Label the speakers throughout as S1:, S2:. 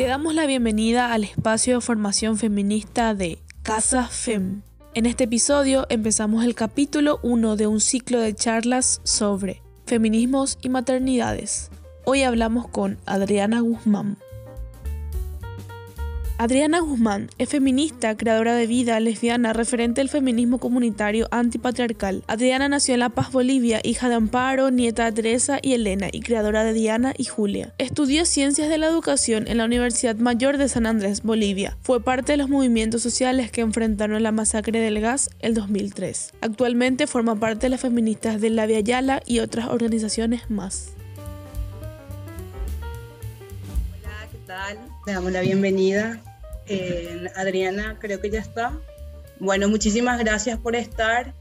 S1: Te damos la bienvenida al espacio de formación feminista de Casa FEM. En este episodio empezamos el capítulo 1 de un ciclo de charlas sobre feminismos y maternidades. Hoy hablamos con Adriana Guzmán. Adriana Guzmán es feminista, creadora de vida, lesbiana, referente del feminismo comunitario antipatriarcal. Adriana nació en La Paz, Bolivia, hija de Amparo, nieta de Teresa y Elena y creadora de Diana y Julia. Estudió Ciencias de la Educación en la Universidad Mayor de San Andrés, Bolivia. Fue parte de los movimientos sociales que enfrentaron la masacre del gas el 2003. Actualmente forma parte de las feministas de La Via Yala y otras organizaciones más.
S2: Hola, ¿qué tal? Le damos la bienvenida Adriana creo que ya está. Bueno, muchísimas gracias por estar.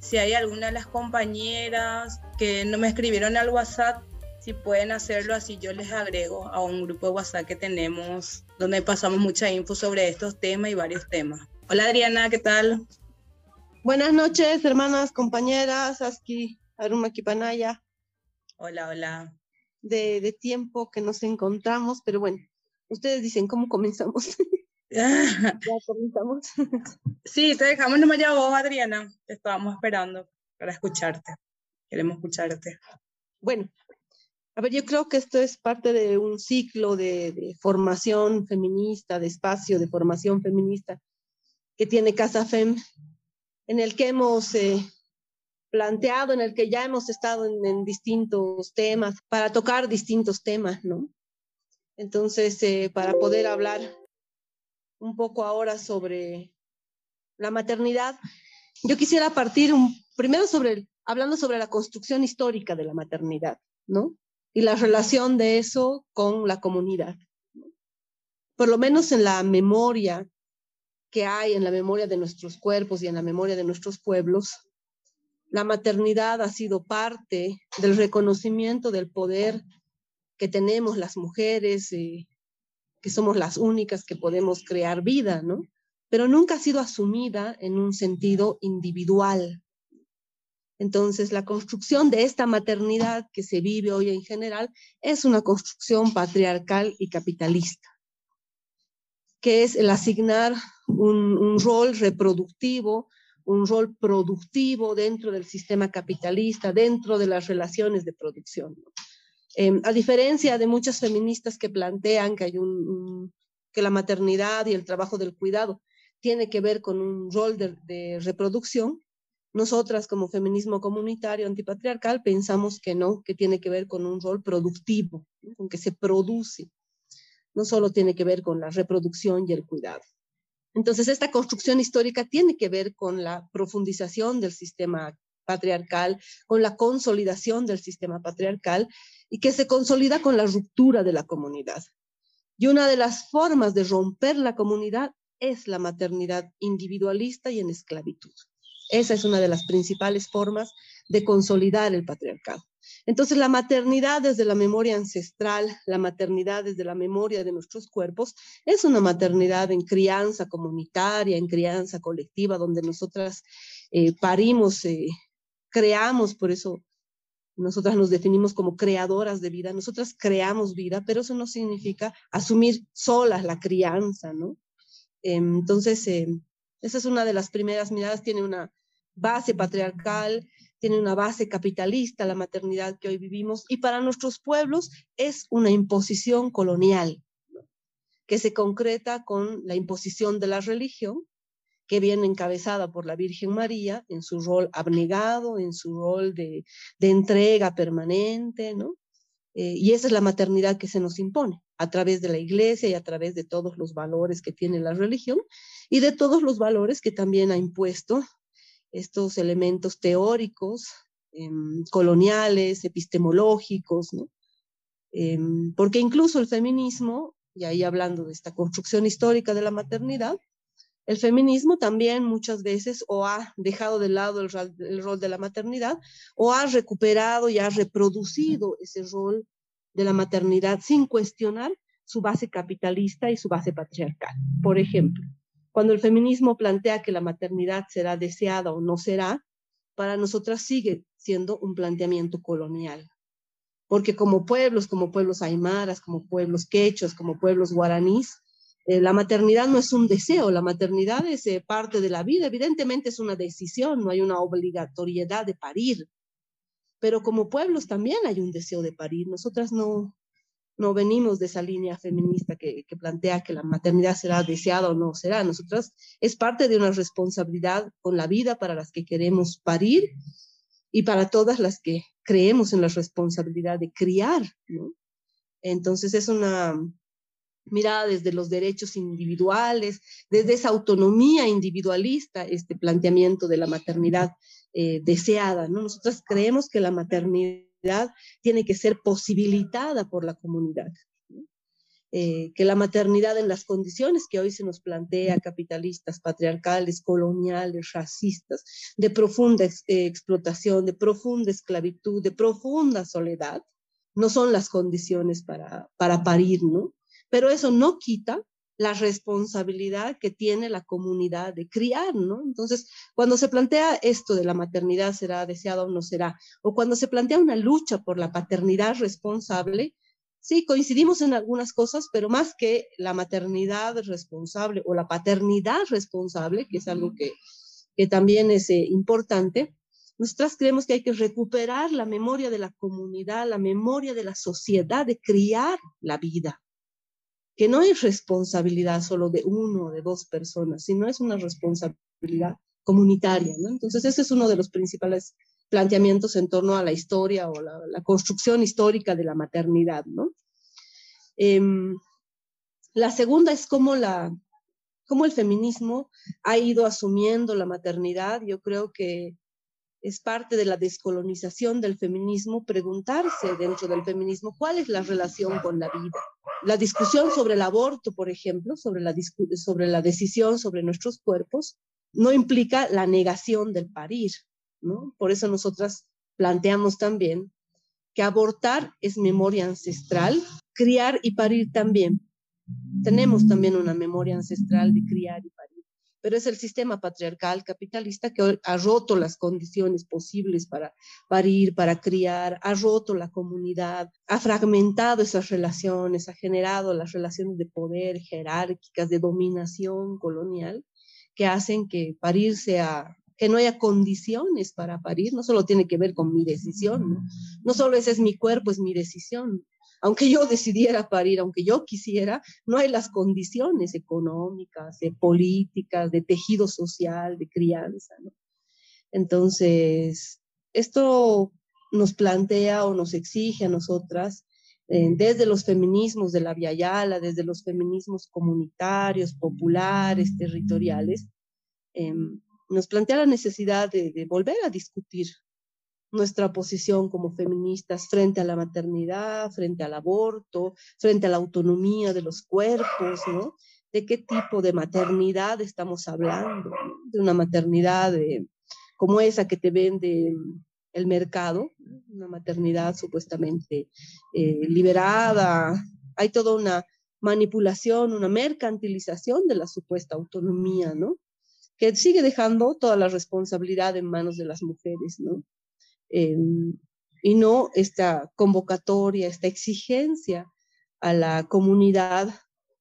S2: Si hay alguna de las compañeras que no me escribieron al WhatsApp, si pueden hacerlo así, yo les agrego a un grupo de WhatsApp que tenemos donde pasamos mucha info sobre estos temas y varios temas. Hola Adriana, ¿qué tal?
S3: Buenas noches, hermanas, compañeras, Aski, Aruma Kipanaya.
S2: Hola, hola.
S3: De, de tiempo que nos encontramos, pero bueno, ustedes dicen cómo comenzamos.
S2: ya comenzamos. sí, te dejamos nomás ya vos, Adriana. Te estábamos esperando para escucharte. Queremos escucharte.
S3: Bueno, a ver, yo creo que esto es parte de un ciclo de, formación feminista, de espacio de formación feminista que tiene Casa FEM, en el que hemos eh, planteado, en el que ya hemos estado en, en, distintos temas, para tocar distintos temas, ¿no? Entonces, eh, para poder hablar un poco ahora sobre la maternidad. Yo quisiera partir primero hablando sobre la construcción histórica de la maternidad, ¿no? Y la relación de eso con la comunidad. Por lo menos en la memoria que hay, en la memoria de nuestros cuerpos y en la memoria de nuestros pueblos, la maternidad ha sido parte del reconocimiento del poder que tenemos las mujeres, eh, que somos las únicas que podemos crear vida, ¿no? Pero nunca ha sido asumida en un sentido individual. Entonces, la construcción de esta maternidad que se vive hoy en general es una construcción patriarcal y capitalista, que es el asignar un, rol reproductivo, un rol productivo dentro del sistema capitalista, dentro de las relaciones de producción. ¿no? Em, a diferencia de muchas feministas que plantean que, hay un, que la maternidad y el trabajo del cuidado tiene que ver con un rol de, reproducción, nosotras como feminismo comunitario antipatriarcal pensamos que no, que tiene que ver con un rol productivo, con que se produce, no solo tiene que ver con la reproducción y el cuidado. Entonces, esta construcción histórica tiene que ver con la profundización del sistema patriarcal, con la consolidación del sistema patriarcal y que se consolida con la ruptura de la comunidad. Y una de las formas de romper la comunidad es la maternidad individualista y en esclavitud. Esa es una de las principales formas de consolidar el patriarcado. Entonces, la maternidad desde la memoria ancestral, la maternidad desde la memoria de nuestros cuerpos, es una maternidad en crianza comunitaria, en crianza colectiva, donde nosotras eh, parimos, eh, creamos, por eso nosotras nos definimos como creadoras de vida, nosotras creamos vida, pero eso no significa asumir solas la crianza, ¿no? Entonces, em, esa es una de las primeras miradas, tiene una base patriarcal, tiene una base capitalista, la maternidad que hoy vivimos, y para nuestros pueblos es una imposición colonial, que se concreta con la imposición de la religión, que viene encabezada por la Virgen María en su rol abnegado, en su rol de, entrega permanente, ¿no? Eh, y esa es la maternidad que se nos impone a través de la iglesia y a través de todos los valores que tiene la religión y de todos los valores que también ha impuesto estos elementos teóricos, em, coloniales, epistemológicos, ¿no? Em, porque incluso el feminismo, y ahí hablando de esta construcción histórica de la maternidad, el feminismo también muchas veces o ha dejado de lado el, rol de la maternidad o ha recuperado y ha reproducido ese rol de la maternidad sin cuestionar su base capitalista y su base patriarcal. Por ejemplo, cuando el feminismo plantea que la maternidad será deseada o no será, para nosotras sigue siendo un planteamiento colonial. porque como pueblos, como pueblos aymaras, como pueblos quechos, como pueblos guaraníes, eh, la maternidad no es un deseo, la maternidad es eh, parte de la vida, evidentemente es una decisión, no hay una obligatoriedad de parir, pero como pueblos también hay un deseo de parir. Nosotras no, no venimos de esa línea feminista que, plantea que la maternidad será deseada o no será. Nosotras es parte de una responsabilidad con la vida para las que queremos parir y para todas las que creemos en la responsabilidad de criar. Entonces es una mirada desde los derechos individuales, desde esa autonomía individualista, este planteamiento de la maternidad eh, deseada. ¿no? Nosotras creemos que la maternidad tiene que ser posibilitada por la comunidad. Eh, que la maternidad en las condiciones que hoy se nos plantea, capitalistas, patriarcales, coloniales, racistas, de profunda eh, explotación, de profunda esclavitud, de profunda soledad, no son las condiciones para, para parir, ¿no? Pero eso no quita la responsabilidad que tiene la comunidad de criar, ¿no? Entonces, cuando se plantea esto de la maternidad será deseada o no será, o cuando se plantea una lucha por la paternidad responsable, sí, coincidimos en algunas cosas, pero más que la maternidad responsable o la paternidad responsable, que es algo que, que también es eh, importante, nosotras creemos que hay que recuperar la memoria de la comunidad, la memoria de la sociedad, de criar la vida que no es responsabilidad solo de uno o de dos personas, sino es una responsabilidad comunitaria. ¿no? Entonces, ese es uno de los principales planteamientos en torno a la historia o la, construcción histórica de la maternidad. ¿no? Eh, la segunda es cómo, la, cómo el feminismo ha ido asumiendo la maternidad. Yo creo que es parte de la descolonización del feminismo preguntarse dentro del feminismo cuál es la relación con la vida. La discusión sobre el aborto, por ejemplo, sobre la, sobre la decisión sobre nuestros cuerpos, no implica la negación del parir, ¿no? Por eso nosotras planteamos también que abortar es memoria ancestral, criar y parir también. Tenemos también una memoria ancestral de criar y pero es el sistema patriarcal capitalista que ha roto las condiciones posibles para parir, para criar, ha roto la comunidad, ha fragmentado esas relaciones, ha generado las relaciones de poder jerárquicas, de dominación colonial, que hacen que parir sea que no haya condiciones para parir, no solo tiene que ver con mi decisión, no, no solo ese es mi cuerpo, es mi decisión, aunque yo decidiera parir, aunque yo quisiera, no hay las condiciones económicas, de políticas, de tejido social, de crianza. Entonces, esto nos plantea o nos exige a nosotras, eh, desde los feminismos de la Via Yala, desde los feminismos comunitarios, populares, territoriales, eh, nos plantea la necesidad de volver a discutir nuestra posición como feministas frente a la maternidad, frente al aborto, frente a la autonomía de los cuerpos, ¿no? ¿De qué tipo de maternidad estamos hablando? De una maternidad como esa que te vende el mercado, una maternidad supuestamente eh, liberada. Hay toda una manipulación, una mercantilización de la supuesta autonomía, ¿no? Que sigue dejando toda la responsabilidad en manos de las mujeres, ¿no? Em, y no esta convocatoria, esta exigencia a la comunidad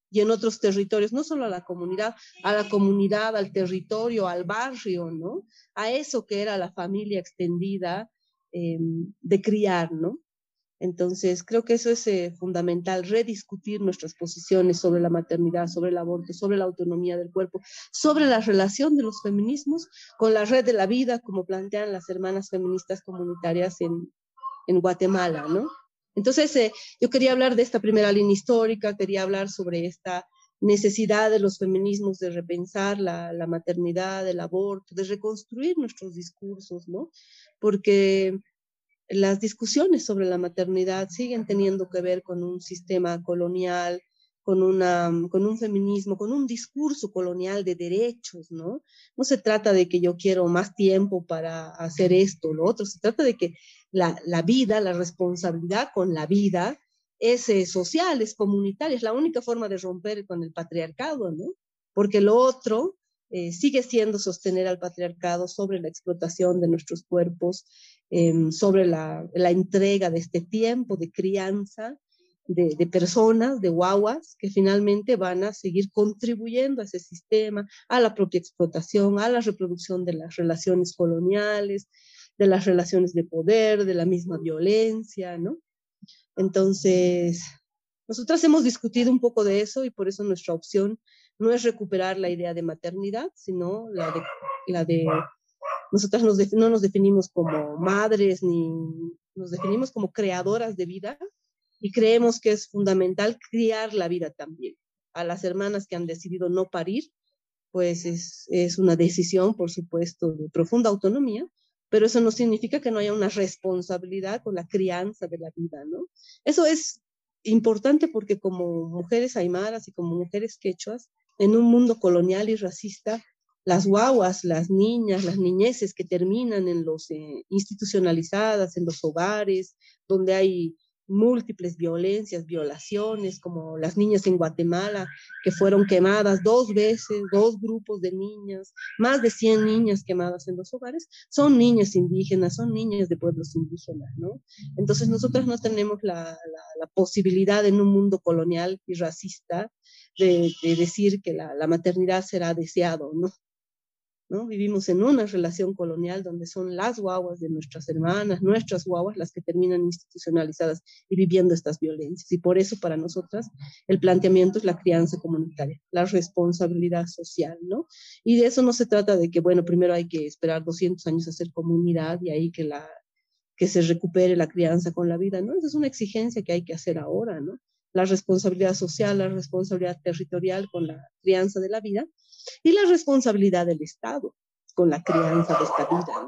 S3: y en otros territorios, no solo a la comunidad, a la comunidad, al territorio, al barrio, ¿no? A eso que era la familia extendida em, de criar, ¿no? Entonces, creo que eso es eh, fundamental, rediscutir nuestras posiciones sobre la maternidad, sobre el aborto, sobre la autonomía del cuerpo, sobre la relación de los feminismos con la red de la vida, como plantean las hermanas feministas comunitarias en, en Guatemala, ¿no? Entonces, eh, yo quería hablar de esta primera línea histórica, quería hablar sobre esta necesidad de los feminismos de repensar la, la maternidad, el aborto, de reconstruir nuestros discursos, ¿no? Porque las discusiones sobre la maternidad siguen teniendo que ver con un sistema colonial, con, una, con un feminismo, con un discurso colonial de derechos, ¿no? No se trata de que yo quiero más tiempo para hacer esto o lo otro, se trata de que la, la vida, la responsabilidad con la vida es eh, social, es comunitaria, es la única forma de romper con el patriarcado, ¿no? Porque lo otro eh, sigue siendo sostener al patriarcado sobre la explotación de nuestros cuerpos, em, sobre la, entrega de este tiempo de crianza de, de, personas, de guaguas, que finalmente van a seguir contribuyendo a ese sistema, a la propia explotación, a la reproducción de las relaciones coloniales, de las relaciones de poder, de la misma violencia, ¿no? Entonces, nosotras hemos discutido un poco de eso y por eso nuestra opción no es recuperar la idea de maternidad, sino la de, la de nosotras no nos definimos como madres ni nos definimos como creadoras de vida y creemos que es fundamental criar la vida también. A las hermanas que han decidido no parir, pues es, es una decisión, por supuesto, de profunda autonomía, pero eso no significa que no haya una responsabilidad con la crianza de la vida, ¿no? Eso es importante porque como mujeres aymaras y como mujeres quechuas, en un mundo colonial y racista, las guaguas, las niñas, las niñeces que terminan en los eh, institucionalizadas, en los hogares, donde hay múltiples violencias, violaciones, como las niñas en Guatemala, que fueron quemadas dos veces, dos grupos de niñas, más de 100 niñas quemadas en los hogares, son niñas indígenas, son niñas de pueblos indígenas, ¿no? Entonces nosotros no tenemos la, la, posibilidad en un mundo colonial y racista de, de decir que la, la maternidad será deseado, ¿no? ¿no? Vivimos en una relación colonial donde son las guaguas de nuestras hermanas, nuestras guaguas, las que terminan institucionalizadas y viviendo estas violencias. Y por eso para nosotras el planteamiento es la crianza comunitaria, la responsabilidad social, ¿no? Y de eso no se trata de que, bueno, primero hay que esperar 200 años a hacer comunidad y ahí que la que se recupere la crianza con la vida, ¿no? Esa es una exigencia que hay que hacer ahora, ¿no? La responsabilidad social, la responsabilidad territorial con la crianza de la vida y la responsabilidad del Estado con la crianza de esta vida.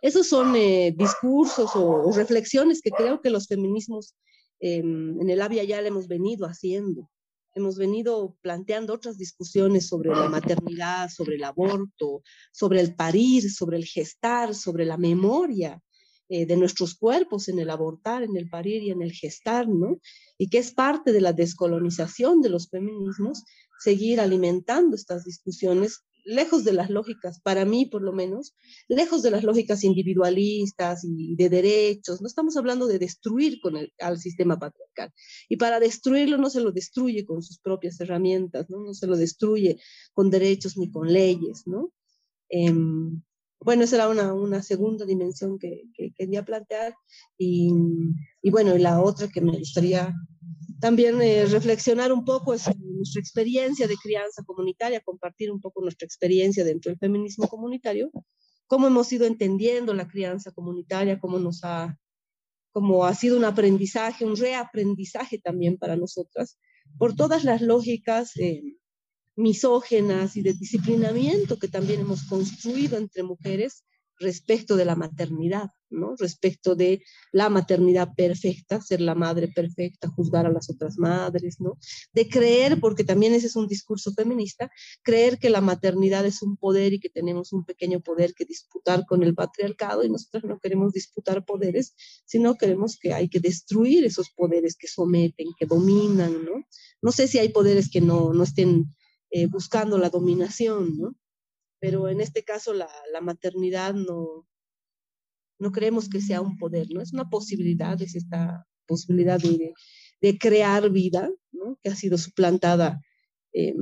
S3: Esos son eh, discursos o, reflexiones que creo que los feminismos em, en el Avia ya le hemos venido haciendo. Hemos venido planteando otras discusiones sobre la maternidad, sobre el aborto, sobre el parir, sobre el gestar, sobre la memoria eh, de nuestros cuerpos en el abortar, en el parir y en el gestar, ¿no? Y que es parte de la descolonización de los feminismos, seguir alimentando estas discusiones lejos de las lógicas, para mí por lo menos, lejos de las lógicas individualistas y de derechos. No estamos hablando de destruir con el, al sistema patriarcal. Y para destruirlo no se lo destruye con sus propias herramientas, no, no se lo destruye con derechos ni con leyes, ¿no? Em, bueno, esa era una, una segunda dimensión que, que, quería plantear. Y, y bueno, y la otra que me gustaría también eh, reflexionar un poco es nuestra experiencia de crianza comunitaria, compartir un poco nuestra experiencia dentro del feminismo comunitario, cómo hemos ido entendiendo la crianza comunitaria, cómo nos ha, cómo ha sido un aprendizaje, un reaprendizaje también para nosotras, por todas las lógicas eh, misógenas y de disciplinamiento que también hemos construido entre mujeres respecto de la maternidad, ¿no? Respecto de la maternidad perfecta, ser la madre perfecta, juzgar a las otras madres, ¿no? De creer, porque también ese es un discurso feminista, creer que la maternidad es un poder y que tenemos un pequeño poder que disputar con el patriarcado y nosotros no queremos disputar poderes, sino queremos que hay que destruir esos poderes que someten, que dominan, ¿no? No sé si hay poderes que no, no estén eh, buscando la dominación, ¿no? pero en este caso la, la maternidad no, no creemos que sea un poder, ¿no? Es una posibilidad, es esta posibilidad de, de crear vida, ¿no? Que ha sido suplantada eh,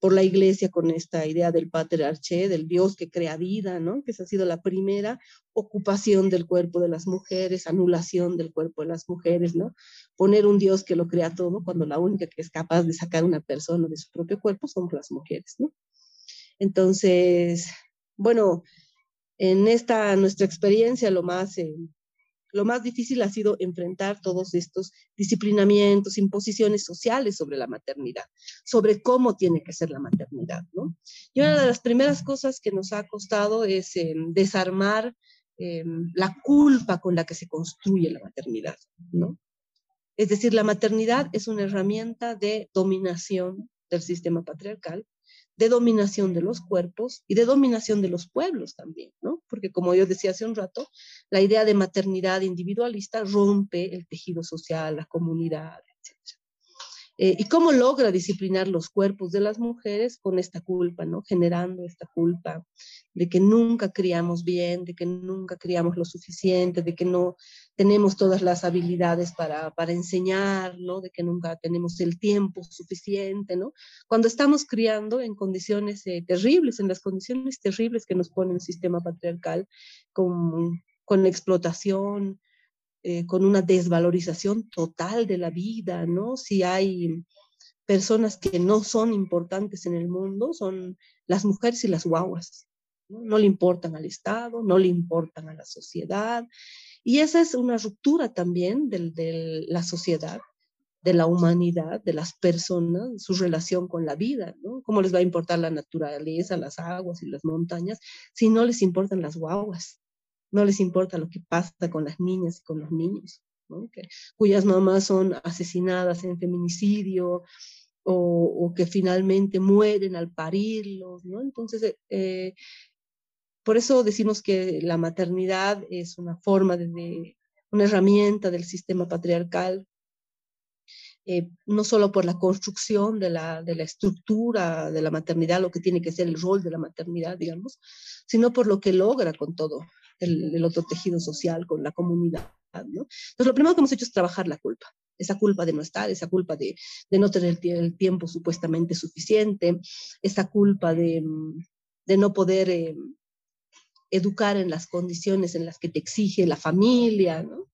S3: por la iglesia con esta idea del patriarché, del Dios que crea vida, ¿no? Que esa ha sido la primera ocupación del cuerpo de las mujeres, anulación del cuerpo de las mujeres, ¿no? Poner un Dios que lo crea todo cuando la única que es capaz de sacar una persona de su propio cuerpo son las mujeres, ¿no? Entonces, bueno, en esta nuestra experiencia lo más, eh, lo más difícil ha sido enfrentar todos estos disciplinamientos, imposiciones sociales sobre la maternidad, sobre cómo tiene que ser la maternidad, ¿no? Y una de las primeras cosas que nos ha costado es eh, desarmar eh, la culpa con la que se construye la maternidad, ¿no? Es decir, la maternidad es una herramienta de dominación del sistema patriarcal de dominación de los cuerpos y de dominación de los pueblos también, ¿no? Porque como yo decía hace un rato, la idea de maternidad individualista rompe el tejido social, la comunidad. Eh, ¿Y cómo logra disciplinar los cuerpos de las mujeres con esta culpa, ¿no? Generando esta culpa de que nunca criamos bien, de que nunca criamos lo suficiente, de que no tenemos todas las habilidades para, para enseñar, ¿no? De que nunca tenemos el tiempo suficiente, ¿no? Cuando estamos criando en condiciones eh, terribles, en las condiciones terribles que nos pone el sistema patriarcal, con, con explotación, eh, con una desvalorización total de la vida, ¿no? Si hay personas que no son importantes en el mundo, son las mujeres y las guaguas. No, le importan al Estado, no le importan a la sociedad. Y esa es una ruptura también de, la sociedad, de la humanidad, de las personas, su relación con la vida, ¿no? ¿Cómo les va a importar la naturaleza, las aguas y las montañas si no les importan las guaguas? No les importa lo que pasa con las niñas y con los niños, cuyas mamás son asesinadas en feminicidio o, que finalmente mueren al parirlos. Entonces, eh, por eso decimos que la maternidad es una forma de, una herramienta del sistema patriarcal eh, no solo por la construcción de la, estructura de la maternidad, lo que tiene que ser el rol de la maternidad, digamos, sino por lo que logra con todo el, otro tejido social, con la comunidad. ¿no? Entonces, lo primero que hemos hecho es trabajar la culpa, esa culpa de no estar, esa culpa de, de no tener el tiempo supuestamente suficiente, esa culpa de, de no poder eh, educar en las condiciones en las que te exige la familia. ¿no?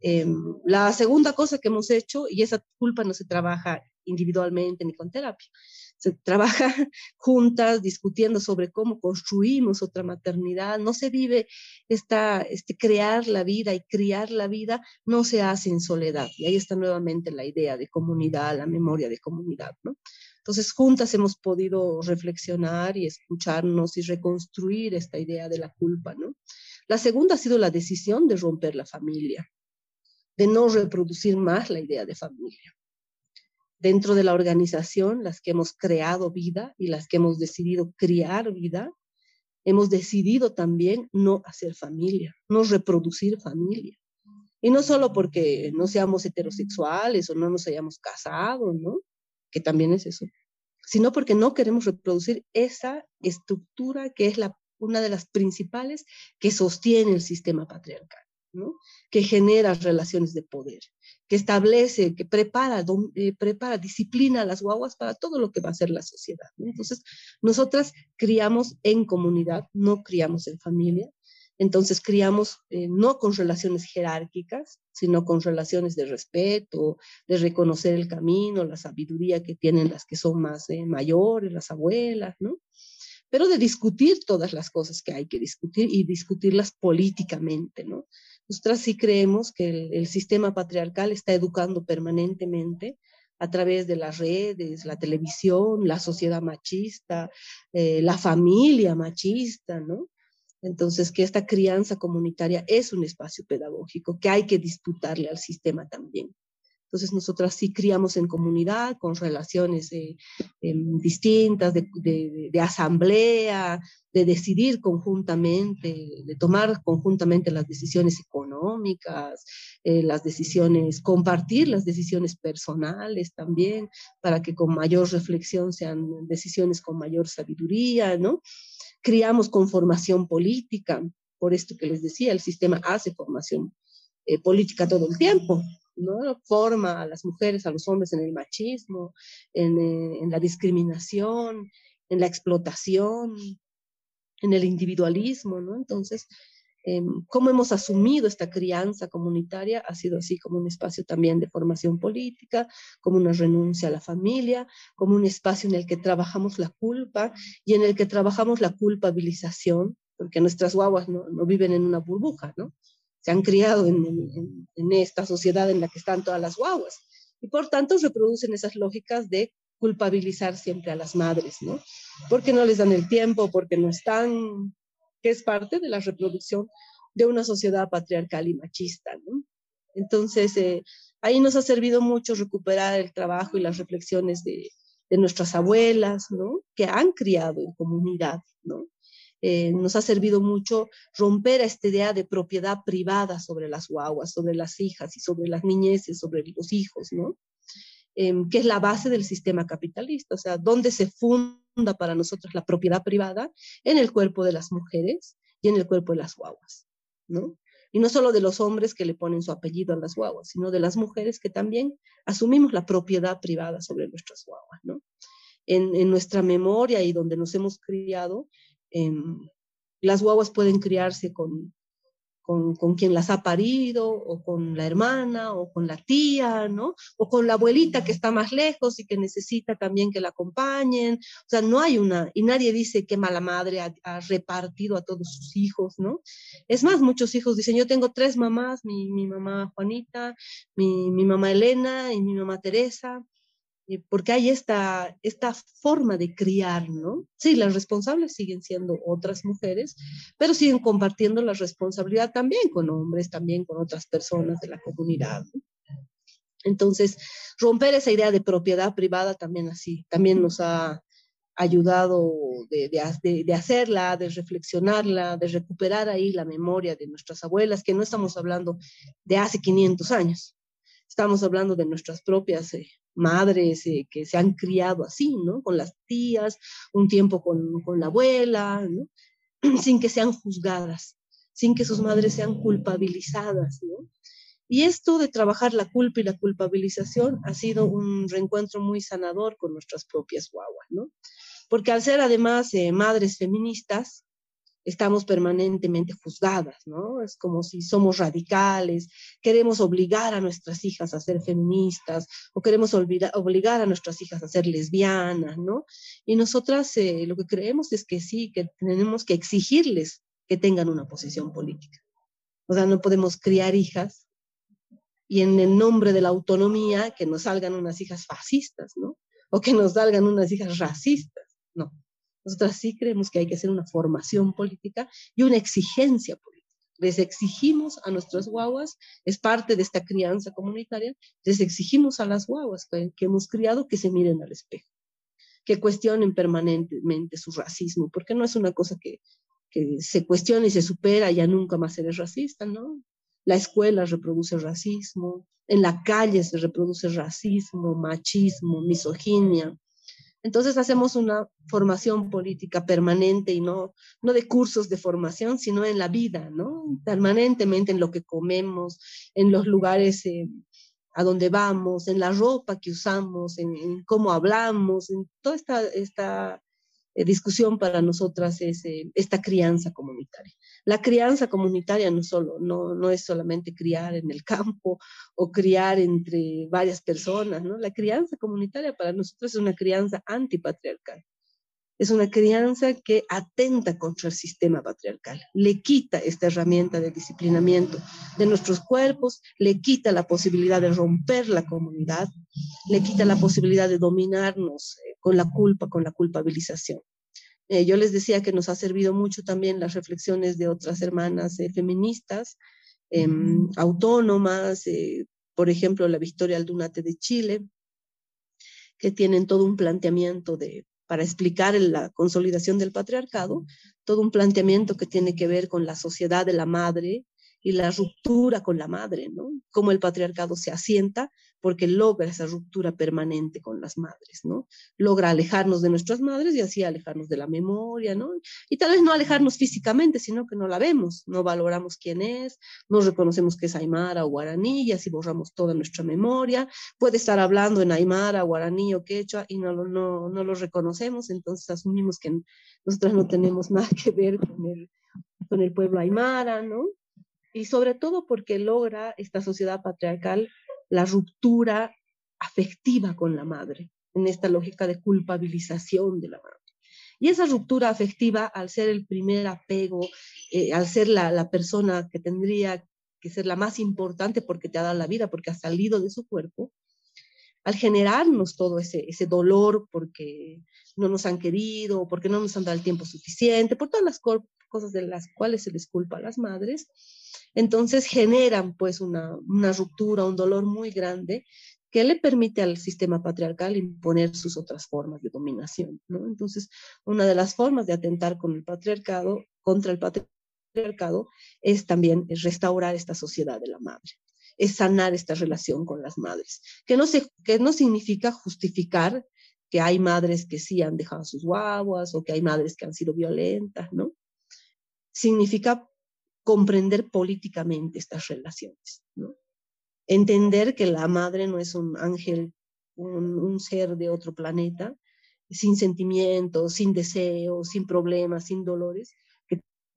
S3: Eh, la segunda cosa que hemos hecho, y esa culpa no se trabaja individualmente ni con terapia, se trabaja juntas discutiendo sobre cómo construimos otra maternidad, no se vive esta, este crear la vida y criar la vida, no se hace en soledad. Y ahí está nuevamente la idea de comunidad, la memoria de comunidad, ¿no? Entonces, juntas hemos podido reflexionar y escucharnos y reconstruir esta idea de la culpa, ¿no? La segunda ha sido la decisión de romper la familia, de no reproducir más la idea de familia dentro de la organización, las que hemos creado vida y las que hemos decidido criar vida, hemos decidido también no hacer familia, no reproducir familia. Y no solo porque no seamos heterosexuales o no nos hayamos casado, ¿no? Que también es eso, sino porque no queremos reproducir esa estructura que es la, una de las principales que sostiene el sistema patriarcal, ¿no? Que genera relaciones de poder que establece, que prepara, eh, prepara, disciplina a las guaguas para todo lo que va a ser la sociedad. Entonces, nosotras criamos en comunidad, no criamos en familia. Entonces, criamos eh, no con relaciones jerárquicas, sino con relaciones de respeto, de reconocer el camino, la sabiduría que tienen las que son más eh, mayores, las abuelas, ¿no? Pero de discutir todas las cosas que hay que discutir y discutirlas políticamente, ¿no? Nosotras sí creemos que el, sistema patriarcal está educando permanentemente a través de las redes, la televisión, la sociedad machista, eh, la familia machista, ¿no? Entonces, que esta crianza comunitaria es un espacio pedagógico que hay que disputarle al sistema también. Entonces, nosotras sí criamos en comunidad, con relaciones eh, em, distintas, de, asamblea, de decidir conjuntamente, de tomar conjuntamente las decisiones económicas, eh, las decisiones, compartir las decisiones personales también, para que con mayor reflexión sean decisiones con mayor sabiduría, ¿no? Criamos con formación política, por esto que les decía, el sistema hace formación eh, política todo el tiempo, ¿no? Forma a las mujeres, a los hombres en el machismo, en, eh, la discriminación, en la explotación, en el individualismo, ¿no? Entonces, eh, cómo hemos asumido esta crianza comunitaria ha sido así como un espacio también de formación política, como una renuncia a la familia, como un espacio en el que trabajamos la culpa y en el que trabajamos la culpabilización, porque nuestras guaguas no viven en una burbuja, ¿no? Se han criado en, esta sociedad en la que están todas las guaguas. Y por tanto reproducen esas lógicas de culpabilizar siempre a las madres, ¿no? Porque no les dan el tiempo, porque no están, que es parte de la reproducción de una sociedad patriarcal y machista, ¿no? Entonces, eh, ahí nos ha servido mucho recuperar el trabajo y las reflexiones de, de nuestras abuelas, ¿no? Que han criado en comunidad, ¿no? Eh, nos ha servido mucho romper esta idea de propiedad privada sobre las guaguas, sobre las hijas y sobre las niñeces, sobre los hijos, ¿no? em, que es la base del sistema capitalista, o sea, donde se funda para nosotros la propiedad privada en el cuerpo de las mujeres y en el cuerpo de las guaguas, ¿no? Y no solo de los hombres que le ponen su apellido a las guaguas, sino de las mujeres que también asumimos la propiedad privada sobre nuestras guaguas, ¿no? En, en nuestra memoria y donde nos hemos criado, em, las guaguas pueden criarse con, con, quien las ha parido, o con la hermana, o con la tía, ¿no? O con la abuelita que está más lejos y que necesita también que la acompañen. O sea, no hay una, y nadie dice qué mala madre ha, repartido a todos sus hijos, ¿no? Es más, muchos hijos dicen, yo tengo tres mamás, mi, mi mamá Juanita, mi, mi mamá Elena y mi mamá Teresa, porque hay esta, esta forma de criar, ¿no? Sí, las responsables siguen siendo otras mujeres, pero siguen compartiendo la responsabilidad también con hombres, también con otras personas de la comunidad. Entonces, romper esa idea de propiedad privada también así, también nos ha ayudado de, de, de, hacerla, de reflexionarla, de recuperar ahí la memoria de nuestras abuelas, que no estamos hablando de hace 500 años, estamos hablando de nuestras propias eh, madres eh, que se han criado así, ¿no? Con las tías, un tiempo con, con la abuela, ¿no? sin que sean juzgadas, sin que sus madres sean culpabilizadas, ¿no? Y esto de trabajar la culpa y la culpabilización ha sido un reencuentro muy sanador con nuestras propias guaguas, ¿no? Porque al ser además eh, madres feministas, estamos permanentemente juzgadas, ¿no? Es como si somos radicales, queremos obligar a nuestras hijas a ser feministas o queremos obligar a nuestras hijas a ser lesbianas, ¿no? Y nosotras eh, lo que creemos es que sí, que tenemos que exigirles que tengan una posición política. O sea, no podemos criar hijas y en el nombre de la autonomía que nos salgan unas hijas fascistas, ¿no? O que nos salgan unas hijas racistas, no nosotras sí creemos que hay que hacer una formación política y una exigencia política. Les exigimos a nuestras guaguas, es parte de esta crianza comunitaria, les exigimos a las guaguas que, hemos criado que se miren al espejo, que cuestionen permanentemente su racismo, porque no es una cosa que, que se cuestiona y se supera, ya nunca más eres racista, ¿no? La escuela reproduce racismo, en la calle se reproduce racismo, machismo, misoginia, entonces hacemos una formación política permanente y no, no de cursos de formación, sino en la vida, ¿no? Permanentemente en lo que comemos, en los lugares eh, a donde vamos, en la ropa que usamos, en, cómo hablamos, en toda esta, esta eh, discusión para nosotras es eh, esta crianza comunitaria. La crianza comunitaria no, solo, no, no es solamente criar en el campo o criar entre varias personas, ¿no? La crianza comunitaria para nosotros es una crianza antipatriarcal. Es una crianza que atenta contra el sistema patriarcal, le quita esta herramienta de disciplinamiento de nuestros cuerpos, le quita la posibilidad de romper la comunidad, le quita la posibilidad de dominarnos eh, con la culpa, con la culpabilización. Eh, yo les decía que nos ha servido mucho también las reflexiones de otras hermanas eh, feministas, em, autónomas, eh, por ejemplo, la Victoria Aldunate de Chile, que tienen todo un planteamiento de, para explicar la consolidación del patriarcado, todo un planteamiento que tiene que ver con la sociedad de la madre, y la ruptura con la madre, ¿no? Cómo el patriarcado se asienta porque logra esa ruptura permanente con las madres, ¿no? Logra alejarnos de nuestras madres y así alejarnos de la memoria, ¿no? Y tal vez no alejarnos físicamente, sino que no la vemos, no valoramos quién es, no reconocemos que es Aymara o guaraní y así borramos toda nuestra memoria. Puede estar hablando en Aymara, guaraní o quechua y no, no, no lo reconocemos, entonces asumimos que nosotras no tenemos nada que ver con el, con el pueblo Aymara, ¿no? Y sobre todo porque logra esta sociedad patriarcal la ruptura afectiva con la madre, en esta lógica de culpabilización de la madre. Y esa ruptura afectiva, al ser el primer apego, eh, al ser la, la, persona que tendría que ser la más importante porque te ha dado la vida, porque ha salido de su cuerpo, al generarnos todo ese, ese dolor porque no nos han querido, porque no nos han dado el tiempo suficiente, por todas las cosas de las cuales se les culpa a las madres, entonces generan pues una, una ruptura, un dolor muy grande que le permite al sistema patriarcal imponer sus otras formas de dominación. Entonces, una de las formas de atentar con el patriarcado, contra el patriarcado, es también restaurar esta sociedad de la madre. Es sanar esta relación con las madres, que no, se, que no significa justificar que hay madres que sí han dejado sus guaguas o que hay madres que han sido violentas, ¿no? Significa comprender políticamente estas relaciones, ¿no? Entender que la madre no es un ángel, un, ser de otro planeta, sin sentimientos, sin deseos, sin problemas, sin dolores,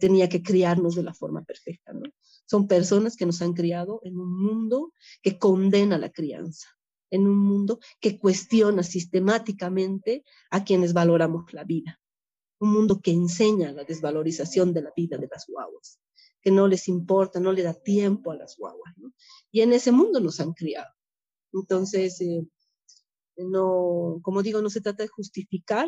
S3: tenía que criarnos de la forma perfecta, ¿no? Son personas que nos han criado en un mundo que condena la crianza, en un mundo que cuestiona sistemáticamente a quienes valoramos la vida, un mundo que enseña la desvalorización de la vida de las guaguas, que no les importa, no le da tiempo a las guaguas, ¿no? Y en ese mundo nos han criado. Entonces, eh, no, como digo, no se trata de justificar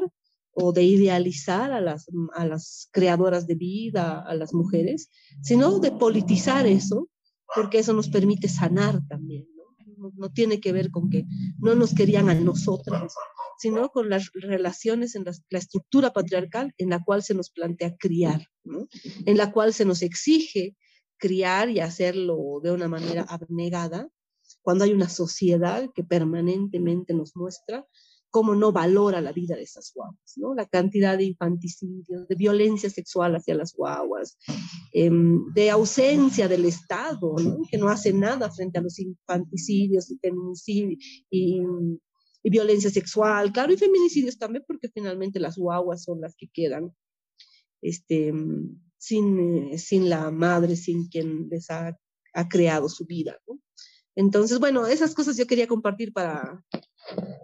S3: o de idealizar a las, a las creadoras de vida, a las mujeres, sino de politizar eso, porque eso nos permite sanar también no, tiene que ver con que no nos querían a nosotras, sino con las relaciones en la, estructura patriarcal en la cual se nos plantea criar, en la cual se nos exige criar y hacerlo de una manera abnegada, cuando hay una sociedad que permanentemente nos muestra cómo no valora la vida de esas guaguas, ¿no? La cantidad de infanticidios, de violencia sexual hacia las guaguas, em, de ausencia del Estado, ¿no? Que no hace nada frente a los infanticidios y feminicidios y, violencia sexual, claro, y feminicidios también, porque finalmente las guaguas son las que quedan este, sin, eh, sin la madre, sin quien les ha, ha creado su vida, ¿no? Entonces, bueno, esas cosas yo quería compartir para,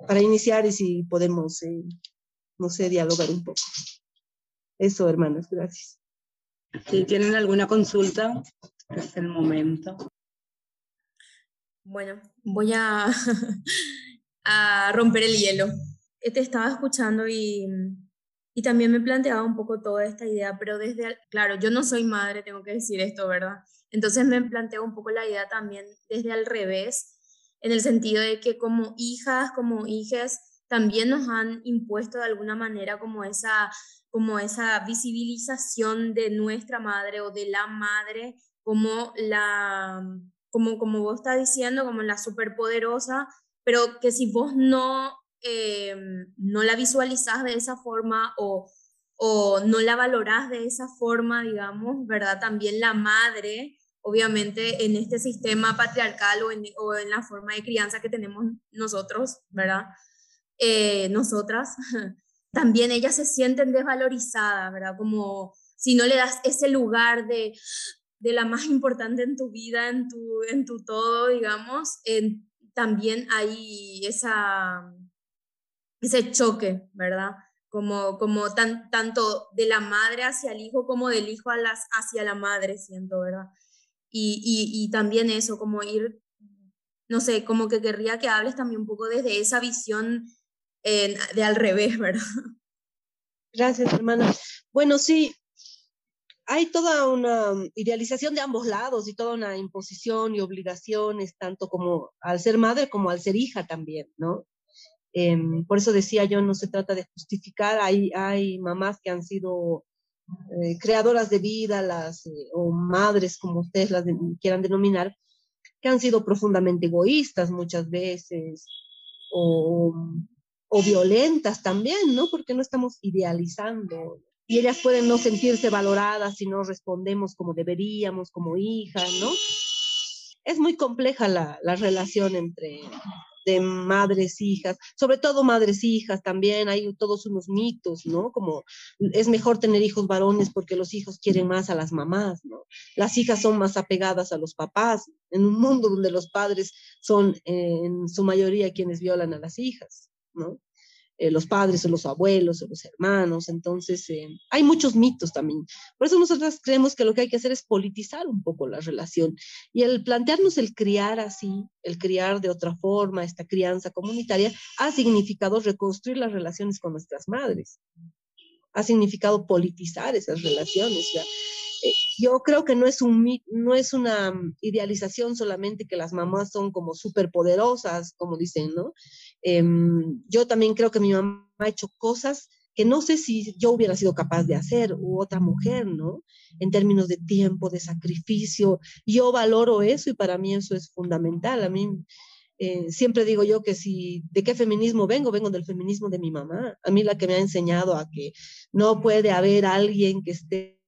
S3: para iniciar y si podemos, eh, no sé, dialogar un poco. Eso, hermanas, gracias.
S2: Si tienen alguna consulta, es el momento.
S4: Bueno, voy a, a romper el hielo. Te estaba escuchando y, y también me planteaba un poco toda esta idea, pero desde, claro, yo no soy madre, tengo que decir esto, ¿verdad? Entonces me planteo un poco la idea también desde al revés, en el sentido de que como hijas, como hijas, también nos han impuesto de alguna manera como esa, como esa visibilización de nuestra madre o de la madre como la, como, como vos estás diciendo, como la superpoderosa, pero que si vos no, eh, no la visualizás de esa forma o, o no la valorás de esa forma, digamos, ¿verdad? También la madre obviamente en este sistema patriarcal o en, o en la forma de crianza que tenemos nosotros, ¿verdad? Eh, nosotras, también ellas se sienten desvalorizadas, ¿verdad? Como si no le das ese lugar de, de la más importante en tu vida, en tu, en tu todo, digamos, también hay esa, ese choque, ¿verdad? Como, como tan, tanto de la madre hacia el hijo como del hijo a las, hacia la madre, siento, ¿verdad? Y, también eso, como ir, no sé, como que querría que hables también un poco desde esa visión de al revés, ¿verdad?
S3: Gracias, hermana. Bueno, sí, hay toda una idealización de ambos lados y toda una imposición y obligaciones, tanto como al ser madre como al ser hija también, ¿no? Em, por eso decía yo, no se trata de justificar, hay, hay mamás que han sido eh, creadoras de vida, las, eh, o madres, como ustedes las quieran denominar, que han sido profundamente egoístas muchas veces, o, o violentas también, ¿no? Porque no estamos idealizando. Y ellas pueden no sentirse valoradas si no respondemos como deberíamos, como hijas, ¿no? Es muy compleja la, la relación entre, de madres, hijas, sobre todo madres, hijas también, hay todos unos mitos, ¿no? Como es mejor tener hijos varones porque los hijos quieren más a las mamás, ¿no? Las hijas son más apegadas a los papás, en un mundo donde los padres son en su mayoría quienes violan a las hijas, ¿no? Eh, los padres o los abuelos o los hermanos. Entonces, eh, hay muchos mitos también. Por eso nosotros creemos que lo que hay que hacer es politizar un poco la relación y el plantearnos el criar así, el criar de otra forma, esta crianza comunitaria, ha significado reconstruir las relaciones con nuestras madres. Ha significado politizar esas relaciones. Eh, yo creo que no es, un, no es una mm, idealización solamente que las mamás son como superpoderosas, como dicen, ¿no? Em, yo también creo que mi mamá ha hecho cosas que no sé si yo hubiera sido capaz de hacer u otra mujer, ¿no? En términos de tiempo, de sacrificio. Yo valoro eso y para mí eso es fundamental. A mí eh, siempre digo yo que si, ¿de qué feminismo vengo? Vengo del feminismo de mi mamá. A mí la que me ha enseñado a que no puede haber alguien que esté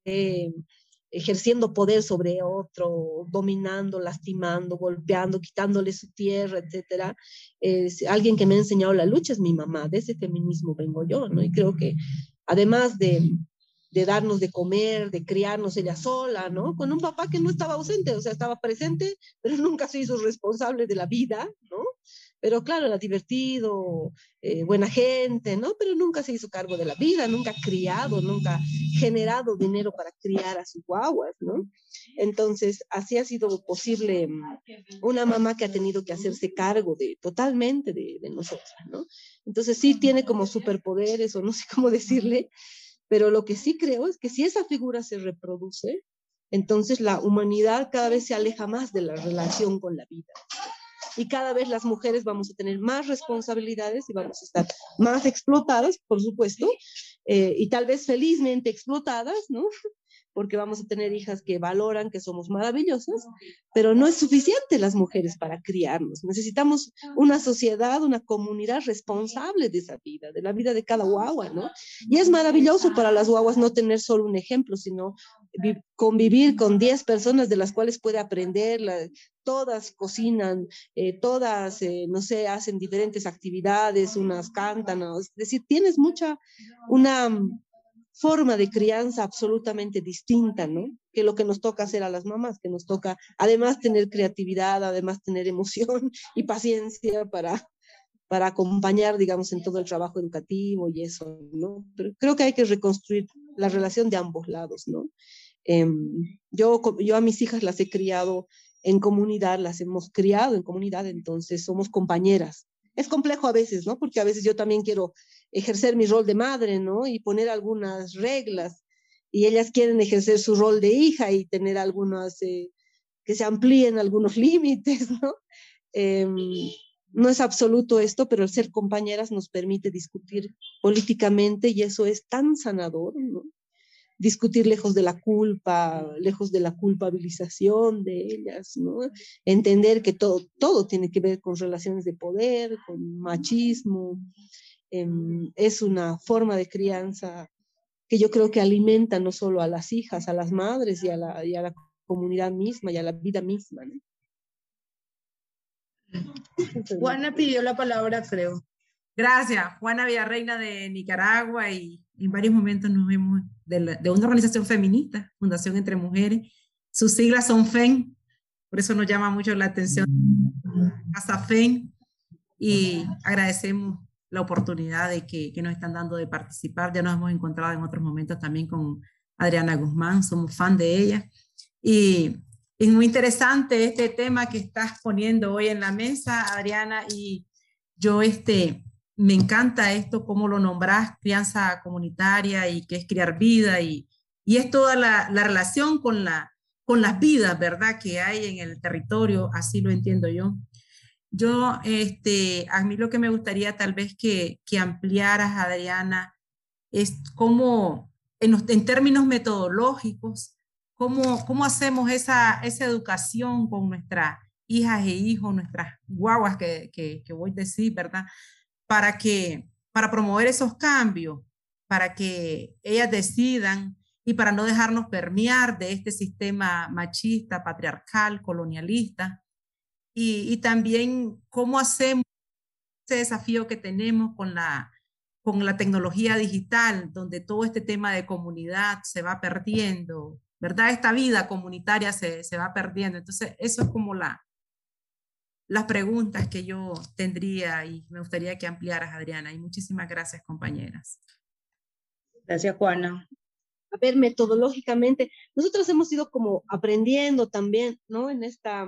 S3: ejerciendo poder sobre otro, dominando, lastimando, golpeando, quitándole su tierra, etcétera. Es alguien que me ha enseñado la lucha es mi mamá, de ese feminismo vengo yo, ¿no? Y creo que además de, de darnos de comer, de criarnos ella sola, ¿no? Con un papá que no estaba ausente, o sea, estaba presente, pero nunca se hizo responsable de la vida, ¿no? Pero claro, era divertido, eh, buena gente, ¿no? Pero nunca se hizo cargo de la vida, nunca ha criado, nunca generado dinero para criar a sus guaguas, ¿no? Entonces, así ha sido posible mm, una mamá que ha tenido que hacerse cargo de totalmente de, de nosotras, ¿no? Entonces, sí tiene como superpoderes, o no sé cómo decirle, pero lo que sí creo es que si esa figura se reproduce, entonces la humanidad cada vez se aleja más de la relación con la vida y cada vez las mujeres vamos a tener más responsabilidades y vamos a estar más explotadas, por supuesto, eh, y tal vez felizmente explotadas, ¿no? porque vamos a tener hijas que valoran que somos maravillosas, pero no es suficiente las mujeres para criarnos. Necesitamos una sociedad, una comunidad responsable de esa vida, de la vida de cada guagua, ¿no? Y es maravilloso para las guaguas no tener solo un ejemplo, sino convivir con 10 personas de las cuales puede aprender, todas cocinan, eh, todas, eh, no sé, hacen diferentes actividades, unas cantan, es decir, tienes mucha, una forma de crianza absolutamente distinta, ¿no? Que lo que nos toca hacer a las mamás, que nos toca además tener creatividad, además tener emoción y paciencia para, para acompañar, digamos, en todo el trabajo educativo y eso, ¿no? Creo que hay que reconstruir la relación de ambos lados, ¿no? Em, yo, yo a mis hijas las he criado en comunidad, las hemos criado en comunidad, entonces somos compañeras. Es complejo a veces, ¿no? Porque a veces yo también quiero ejercer mi rol de madre, ¿no? Y poner algunas reglas. Y ellas quieren ejercer su rol de hija y tener algunas, eh, que se amplíen algunos límites, ¿no? Em, no es absoluto esto, pero el ser compañeras nos permite discutir políticamente y eso es tan sanador, ¿no? Discutir lejos de la culpa, lejos de la culpabilización de ellas, ¿no? Entender que todo, todo tiene que ver con relaciones de poder, con machismo, Em, es una forma de crianza que yo creo que alimenta no solo a las hijas, a las madres y a la, y a la comunidad misma y a la vida misma.
S2: Juana pidió la palabra, creo.
S5: Gracias, Juana Villarreina de Nicaragua y en varios momentos nos vemos de, una organización feminista, Fundación Entre Mujeres. Sus siglas son FEN, por eso nos llama mucho la atención Casa FEN y agradecemos la oportunidad de que, que, nos están dando de participar. Ya nos hemos encontrado en otros momentos también con Adriana Guzmán, somos fan de ella. Y es muy interesante este tema que estás poniendo hoy en la mesa, Adriana, y yo este, me encanta esto, cómo lo nombras, crianza comunitaria y que es criar vida, y, es toda la, la relación con, la, con las vidas, ¿verdad?, que hay en el territorio, así lo entiendo yo. Yo, este, a mí lo que me gustaría tal vez que, ampliaras, Adriana, es cómo, en, términos metodológicos, cómo, hacemos esa, educación con nuestras hijas e hijos, nuestras guaguas que voy a decir, ¿verdad? Para que, para promover esos cambios, para que ellas decidan y para no dejarnos permear de este sistema machista, patriarcal, colonialista, y, también cómo hacemos ese desafío que tenemos con la, con la tecnología digital, donde todo este tema de comunidad se va perdiendo, ¿verdad? Esta vida comunitaria se, se va perdiendo. Entonces, eso es como la, las preguntas que yo tendría y me gustaría que ampliaras, Adriana. Y muchísimas gracias, compañeras.
S2: Gracias, Juana.
S3: A ver, metodológicamente, nosotros hemos ido como aprendiendo también, ¿no? En esta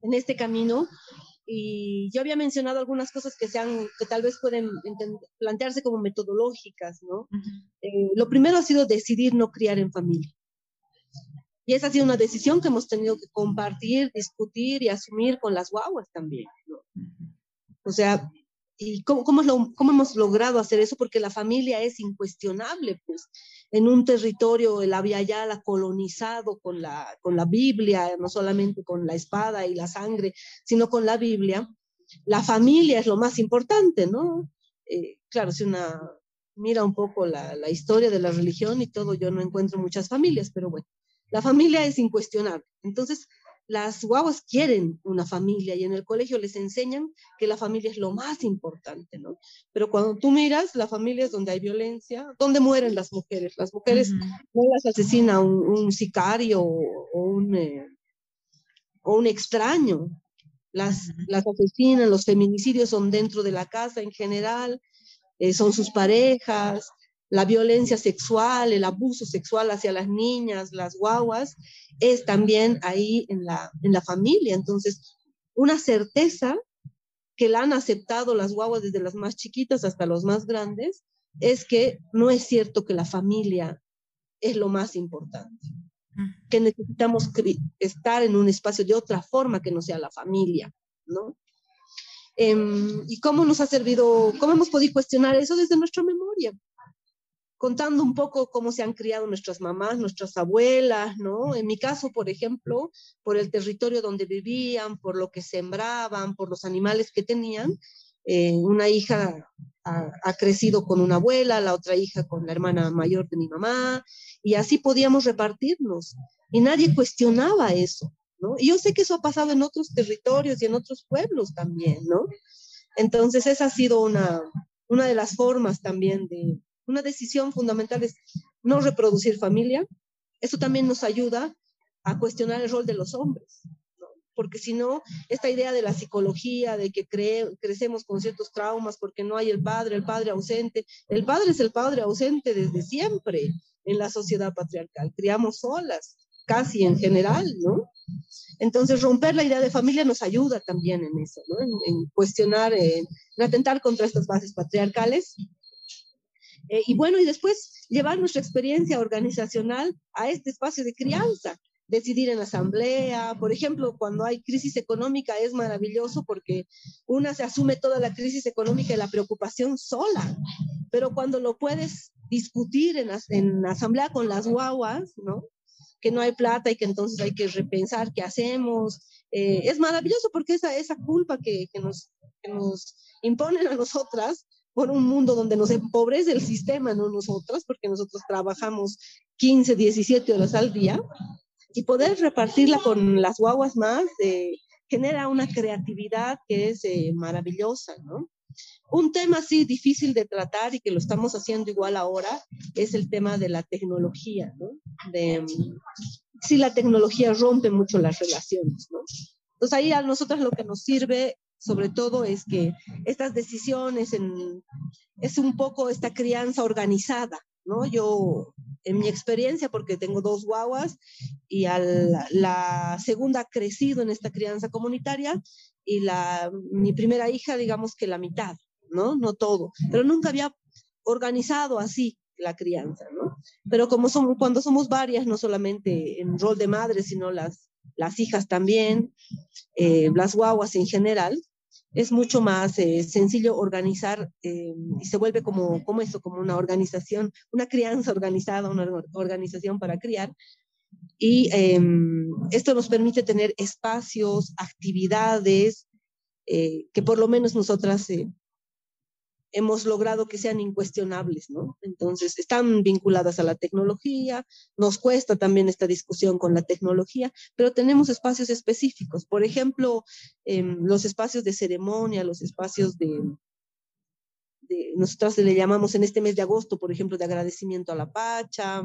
S3: en este camino. Y yo había mencionado algunas cosas que, sean, que tal vez pueden plantearse como metodológicas, ¿no? Eh, lo primero ha sido decidir no criar en familia. Y esa ha sido una decisión que hemos tenido que compartir, discutir y asumir con las guaguas también, ¿no? O sea, ¿Y cómo, cómo, hemos logrado hacer eso? Porque la familia es incuestionable, pues, en un territorio, el Yala colonizado con la, con la Biblia, no solamente con la espada y la sangre, sino con la Biblia, la familia es lo más importante, ¿no? Eh, claro, si una mira un poco la, la historia de la religión y todo, yo no encuentro muchas familias, pero bueno, la familia es incuestionable. Entonces, las guaguas quieren una familia y en el colegio les enseñan que la familia es lo más importante, ¿no? Pero cuando tú miras, la familia es donde hay violencia, donde mueren las mujeres. Las mujeres no las asesina un, sicario o un, eh, o un extraño. Las, las asesinan, los feminicidios son dentro de la casa en general, eh, son sus parejas, la violencia sexual, el abuso sexual hacia las niñas, las guaguas, es también ahí en la, en la familia. Entonces, una certeza que la han aceptado las guaguas desde las más chiquitas hasta los más grandes, es que no es cierto que la familia es lo más importante, que necesitamos estar en un espacio de otra forma que no sea la familia, ¿no? Em, ¿Y cómo nos ha servido, cómo hemos podido cuestionar eso desde nuestra memoria? Contando un poco cómo se han criado nuestras mamás, nuestras abuelas, ¿no? En mi caso, por ejemplo, por el territorio donde vivían, por lo que sembraban, por los animales que tenían, eh, una hija ha, ha, crecido con una abuela, la otra hija con la hermana mayor de mi mamá, y así podíamos repartirnos. Y nadie cuestionaba eso, ¿no? Y yo sé que eso ha pasado en otros territorios y en otros pueblos también, ¿no? Entonces, esa ha sido una, una de las formas también de, una decisión fundamental es no reproducir familia. Eso también nos ayuda a cuestionar el rol de los hombres, porque si no, esta idea de la psicología, de que crecemos con ciertos traumas porque no hay el padre, el padre ausente, el padre es el padre ausente desde siempre en la sociedad patriarcal, criamos solas, casi en general, ¿no? Entonces, romper la idea de familia nos ayuda también en eso. En, cuestionar, en atentar contra estas bases patriarcales eh, y bueno, y después llevar nuestra experiencia organizacional a este espacio de crianza, decidir en asamblea, por ejemplo, cuando hay crisis económica es maravilloso porque una se asume toda la crisis económica y la preocupación sola, pero cuando lo puedes discutir en, en asamblea con las guaguas, ¿no? que no hay plata y que entonces hay que repensar qué hacemos. Eh, es maravilloso porque esa, esa culpa que, que, nos, que nos imponen a nosotras por un mundo donde nos empobrece el sistema, no nosotros, porque nosotros trabajamos 15, 17 horas al día, y poder repartirla con las guaguas más eh, genera una creatividad que es eh, maravillosa, ¿no? Un tema así difícil de tratar y que lo estamos haciendo igual ahora es el tema de la tecnología, ¿no? De, si la tecnología rompe mucho las relaciones, ¿no? Entonces ahí a nosotros lo que nos sirve sobre todo es que estas decisiones es un poco esta crianza organizada, ¿no? Yo, en mi experiencia, porque tengo dos guaguas y la segunda ha crecido en esta crianza comunitaria y la, mi primera hija, digamos que la mitad, ¿no? No todo, pero nunca había organizado así la crianza, ¿no? Pero como somos, cuando somos varias, no solamente en rol de madre, sino las, las hijas también, eh, las guaguas en general, es mucho más eh, sencillo organizar eh, y se vuelve como, como eso, como una organización, una crianza organizada, una organización para criar. Y em, esto nos permite tener espacios, actividades eh, que por lo menos nosotras hemos logrado que sean incuestionables, ¿no? Entonces, están vinculadas a la tecnología, nos cuesta también esta discusión con la tecnología, pero tenemos espacios específicos, por ejemplo, em, los espacios de ceremonia, los espacios de, de, nosotras le llamamos en este mes de agosto, por ejemplo, de agradecimiento a la Pacha,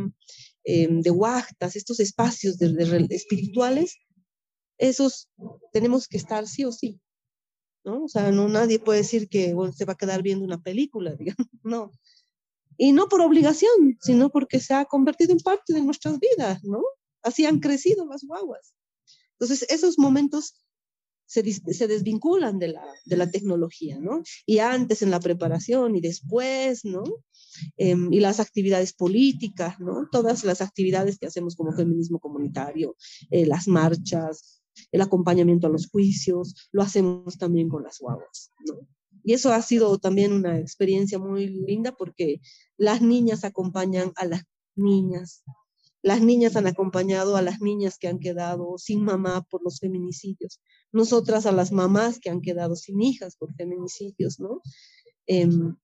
S3: em, de huactas, estos espacios de, espirituales, esos tenemos que estar sí o sí. ¿No? O sea, no nadie puede decir que se va a quedar viendo una película, digamos, no. Y no por obligación, sino porque se ha convertido en parte de nuestras vidas, ¿no? Así han crecido las guaguas. Entonces, esos momentos se, se desvinculan de la, de la tecnología, ¿no? Y antes en la preparación y después, ¿no? Em, y las actividades políticas, ¿no? Todas las actividades que hacemos como feminismo comunitario, eh, las marchas, el acompañamiento a los juicios, lo hacemos también con las guaguas. Y eso ha sido también una experiencia muy linda porque las niñas acompañan a las niñas. Las niñas han acompañado a las niñas que han quedado sin mamá por los feminicidios. Nosotras a las mamás que han quedado sin hijas por feminicidios, ¿no? Em,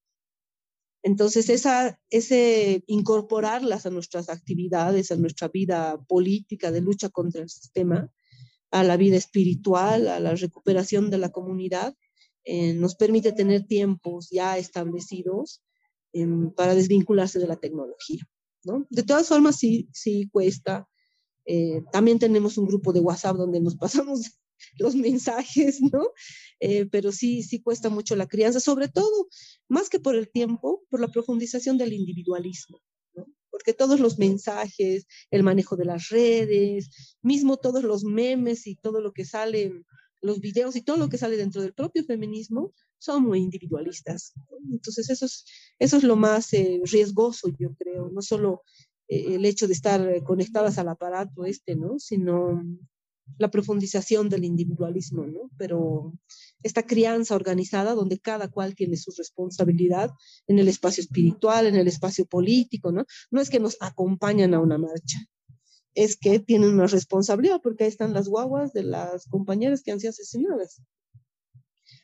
S3: entonces, esa, ese incorporarlas a nuestras actividades, a nuestra vida política de lucha contra el sistema, a la vida espiritual, a la recuperación de la comunidad, eh, nos permite tener tiempos ya establecidos em, para desvincularse de la tecnología. ¿no? De todas formas, sí, sí cuesta. Eh, también tenemos un grupo de WhatsApp donde nos pasamos los mensajes, ¿no? Eh, pero sí, sí cuesta mucho la crianza, sobre todo, más que por el tiempo, por la profundización del individualismo. Porque todos los mensajes, el manejo de las redes, mismo todos los memes y todo lo que sale, los videos y todo lo que sale dentro del propio feminismo, son muy individualistas. Entonces, eso es, eso es lo más eh, riesgoso, yo creo, no solo eh, el hecho de estar conectadas al aparato este, ¿no? Sino la profundización del individualismo, ¿no? Pero esta crianza organizada donde cada cual tiene su responsabilidad en el espacio espiritual, en el espacio político, ¿no? No es que nos acompañan a una marcha, es que tienen una responsabilidad porque ahí están las guaguas de las compañeras que han sido asesinadas.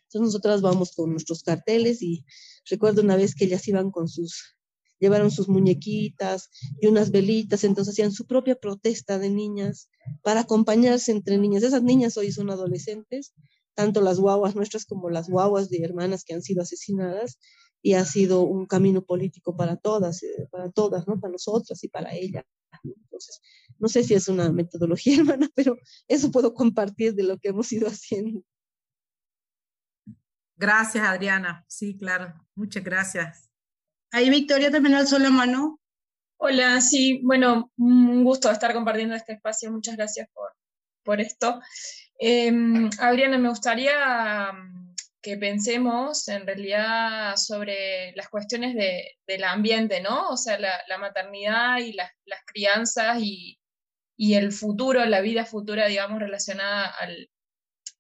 S3: Entonces nosotras vamos con nuestros carteles y recuerdo una vez que ellas iban con sus llevaron sus muñequitas y unas velitas, entonces hacían su propia protesta de niñas para acompañarse entre niñas. Esas niñas hoy son adolescentes, tanto las guaguas nuestras como las guaguas de hermanas que han sido asesinadas, y ha sido un camino político para todas, eh, para todas, ¿no? Para nosotras y para ella. Entonces, no sé si es una metodología, hermana, pero eso puedo compartir de lo que hemos ido haciendo.
S5: Gracias, Adriana. Sí, claro. Muchas gracias.
S2: Ahí Victoria también alzó la mano.
S6: Hola, sí, bueno, un gusto estar compartiendo este espacio. Muchas gracias por, por esto. Em, Adriana, me gustaría mm, que pensemos en realidad sobre las cuestiones de, del ambiente, ¿no? O sea, la, la maternidad y las, las crianzas y, y, el futuro, la vida futura, digamos, relacionada al,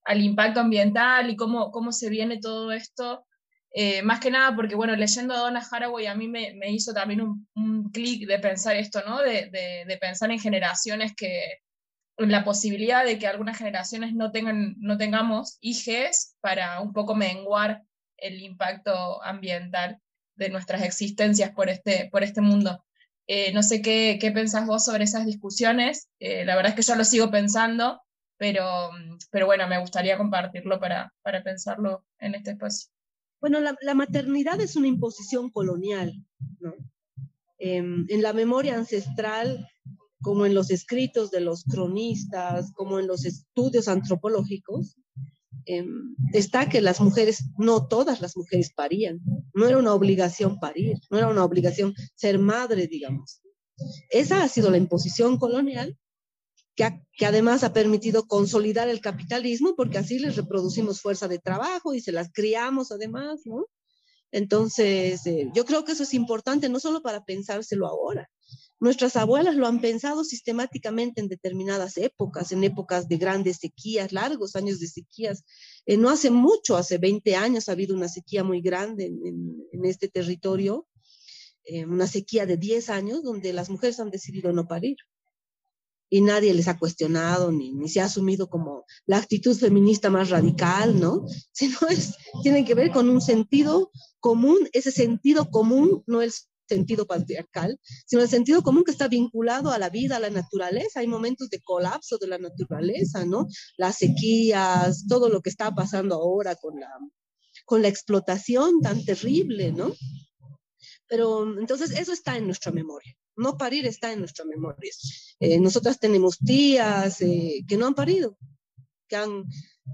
S6: al impacto ambiental y cómo, cómo se viene todo esto eh, más que nada porque, bueno, leyendo a Donna Haraway a mí me, me hizo también un, un clic de pensar esto, ¿no? De, de, de, pensar en generaciones que, la posibilidad de que algunas generaciones no, tengan, no tengamos hijes para un poco menguar el impacto ambiental de nuestras existencias por este, por este mundo. Eh, no sé qué, qué pensás vos sobre esas discusiones, eh, la verdad es que yo lo sigo pensando, pero, pero bueno, me gustaría compartirlo para, para pensarlo en este espacio.
S3: Bueno, la, maternidad es una imposición colonial, ¿no? Eh, en la memoria ancestral, como en los escritos de los cronistas, como en los estudios antropológicos, eh, está que las mujeres, no todas las mujeres parían, no era una obligación parir, no era una obligación ser madre, digamos. Esa ha sido la imposición colonial que, además ha permitido consolidar el capitalismo, porque así les reproducimos fuerza de trabajo y se las criamos además, ¿no? Entonces, eh, yo creo que eso es importante, no solo para pensárselo ahora. Nuestras abuelas lo han pensado sistemáticamente en determinadas épocas, en épocas de grandes sequías, largos años de sequías. Eh, no hace mucho, hace 20 años, ha habido una sequía muy grande en este territorio, eh, una sequía de 10 años, donde las mujeres han decidido no parir y nadie les ha cuestionado ni, ni se ha asumido como la actitud feminista más radical, ¿no? Sino es, tiene que ver con un sentido común, ese sentido común no el sentido patriarcal, sino el sentido común que está vinculado a la vida, a la naturaleza. Hay momentos de colapso de la naturaleza, ¿no? Las sequías, todo lo que está pasando ahora con la, con la explotación tan terrible, ¿no? Pero entonces eso está en nuestra memoria no parir está en nuestra memoria. Eh, nosotras tenemos tías eh, que no han parido, que han,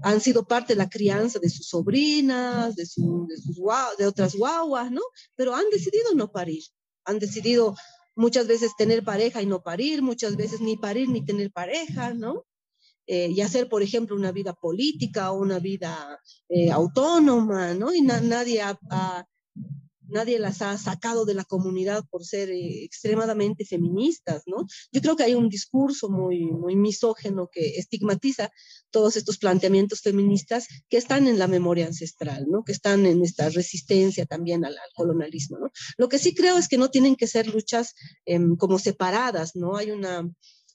S3: han sido parte de la crianza de sus sobrinas, de, su, de, sus, de otras guaguas, ¿no? Pero han decidido no parir, han decidido muchas veces tener pareja y no parir, muchas veces ni parir ni tener pareja, ¿no? Eh, y hacer, por ejemplo, una vida política o una vida autónoma, ¿no? Y na nadie ha nadie las ha sacado de la comunidad por ser eh, extremadamente feministas, ¿no? Yo creo que hay un discurso muy, muy misógeno que estigmatiza todos estos planteamientos feministas que están en la memoria ancestral, ¿no? Que están en esta resistencia también al, colonialismo, ¿no? Lo que sí creo es que no tienen que ser luchas em, como separadas, ¿no? Hay una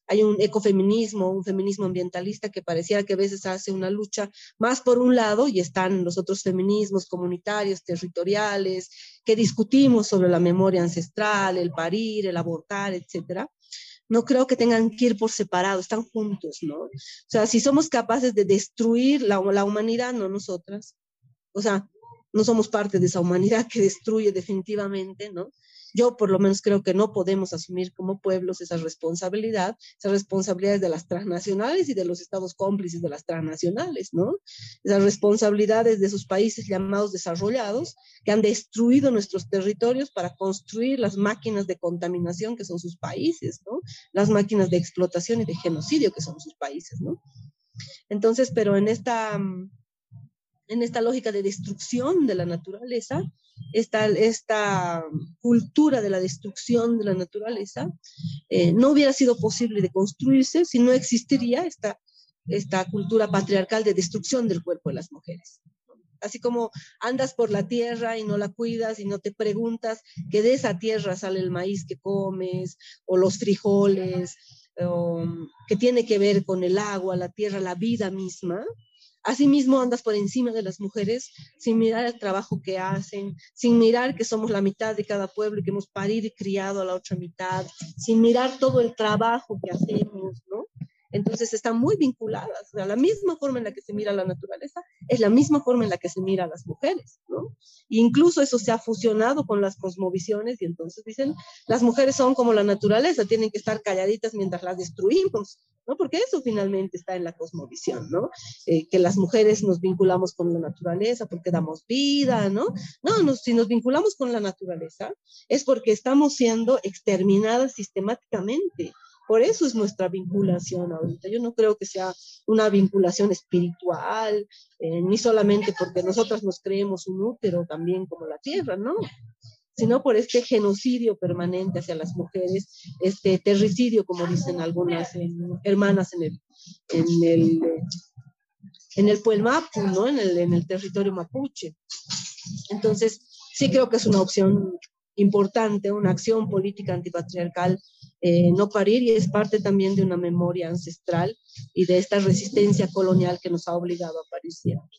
S3: hay un ecofeminismo, un feminismo ambientalista que pareciera que a veces hace una lucha más por un lado y están los otros feminismos comunitarios, territoriales, que discutimos sobre la memoria ancestral, el parir, el abortar, etcétera. No creo que tengan que ir por separado, están juntos, ¿no? O sea, si somos capaces de destruir la, la humanidad, no nosotras, o sea, no somos parte de esa humanidad que destruye definitivamente, ¿no? Yo por lo menos creo que no podemos asumir como pueblos esa responsabilidad, esas responsabilidades de las transnacionales y de los estados cómplices de las transnacionales, ¿no? Esas responsabilidades de esos países llamados desarrollados que han destruido nuestros territorios para construir las máquinas de contaminación que son sus países, ¿no? Las máquinas de explotación y de genocidio que son sus países, ¿no? Entonces, pero en esta en esta lógica de destrucción de la naturaleza, esta, esta cultura de la destrucción de la naturaleza, eh, no hubiera sido posible de construirse si no existiría esta, esta cultura patriarcal de destrucción del cuerpo de las mujeres. Así como andas por la tierra y no la cuidas y no te preguntas que de esa tierra sale el maíz que comes o los frijoles, o, que tiene que ver con el agua, la tierra, la vida misma, Asimismo, andas por encima de las mujeres sin mirar el trabajo que hacen, sin mirar que somos la mitad de cada pueblo y que hemos parido y criado a la otra mitad, sin mirar todo el trabajo que hacemos, ¿no? Entonces están muy vinculadas. O la misma forma en la que se mira la naturaleza es la misma forma en la que se mira a las mujeres, ¿no? E incluso eso se ha fusionado con las cosmovisiones y entonces dicen, las mujeres son como la naturaleza, tienen que estar calladitas mientras las destruimos, ¿no? Porque eso finalmente está en la cosmovisión, ¿no? Eh, que las mujeres nos vinculamos con la naturaleza porque damos vida, ¿no? No, si nos vinculamos con la naturaleza es porque estamos siendo exterminadas sistemáticamente por eso es nuestra vinculación ahorita. Yo no creo que sea una vinculación espiritual, eh, ni solamente porque nosotras nos creemos un útero también como la tierra, no, sino por este genocidio permanente hacia las mujeres, este terricidio, como dicen algunas hermanas en el, en el, en el Puelmapu, ¿no? En el, en el territorio mapuche. Entonces, sí creo que es una opción importante, una acción política antipatriarcal, eh, no parir y es parte también de una memoria ancestral y de esta resistencia colonial que nos ha obligado a parir siempre.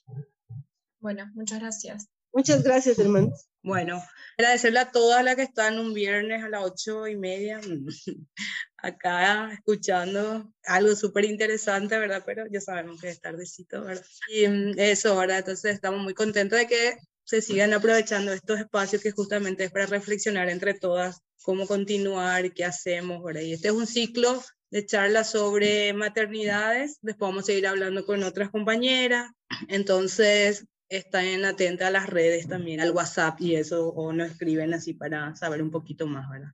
S6: Bueno, muchas gracias.
S3: Muchas gracias, hermanos.
S2: Bueno, agradecerle a todas las que están un viernes a las ocho y media acá escuchando algo súper interesante, ¿verdad? Pero ya sabemos que es tardecito, ¿verdad? Y mm, eso, ¿verdad? Entonces estamos muy contentos de que se sigan aprovechando estos espacios que justamente es para reflexionar entre todas cómo continuar, qué hacemos, ¿verdad? Y este es un ciclo de charlas sobre maternidades, después vamos a seguir hablando con otras compañeras, entonces están atentas a las redes también, al WhatsApp y eso, o nos escriben así para saber un poquito más, ¿verdad?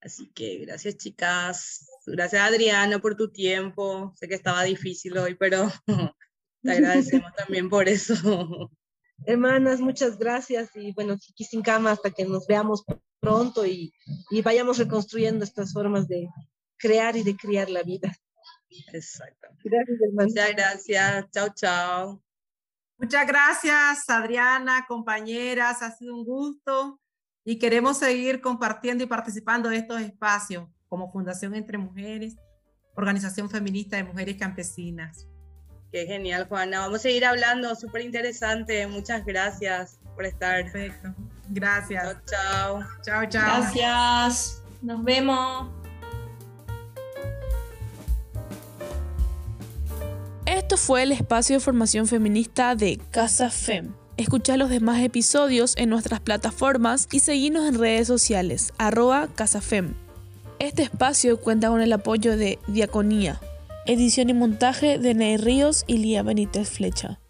S2: Así que gracias chicas, gracias Adriana por tu tiempo, sé que estaba difícil hoy, pero te agradecemos también por eso.
S3: Hermanas, muchas gracias y bueno, Chiqui sin cama hasta que nos veamos pronto y, y vayamos reconstruyendo estas formas de crear y de criar la vida.
S2: Exacto.
S3: Gracias, hermanas.
S2: Muchas gracias. Chao, chao.
S5: Muchas gracias, Adriana, compañeras. Ha sido un gusto y queremos seguir compartiendo y participando de estos espacios como Fundación Entre Mujeres, Organización Feminista de Mujeres Campesinas.
S2: Qué genial, Juana. Vamos a seguir hablando, súper interesante. Muchas gracias por estar.
S5: Perfecto. Gracias.
S2: Chao,
S5: chao. Chao, chao.
S4: Gracias. Nos vemos.
S1: Esto fue el espacio de formación feminista de Casa FEM. Escucha los demás episodios en nuestras plataformas y seguinos en redes sociales, arroba CasaFem. Este espacio cuenta con el apoyo de Diaconía, Edición y montaje de Ney Ríos y Lía Benítez Flecha.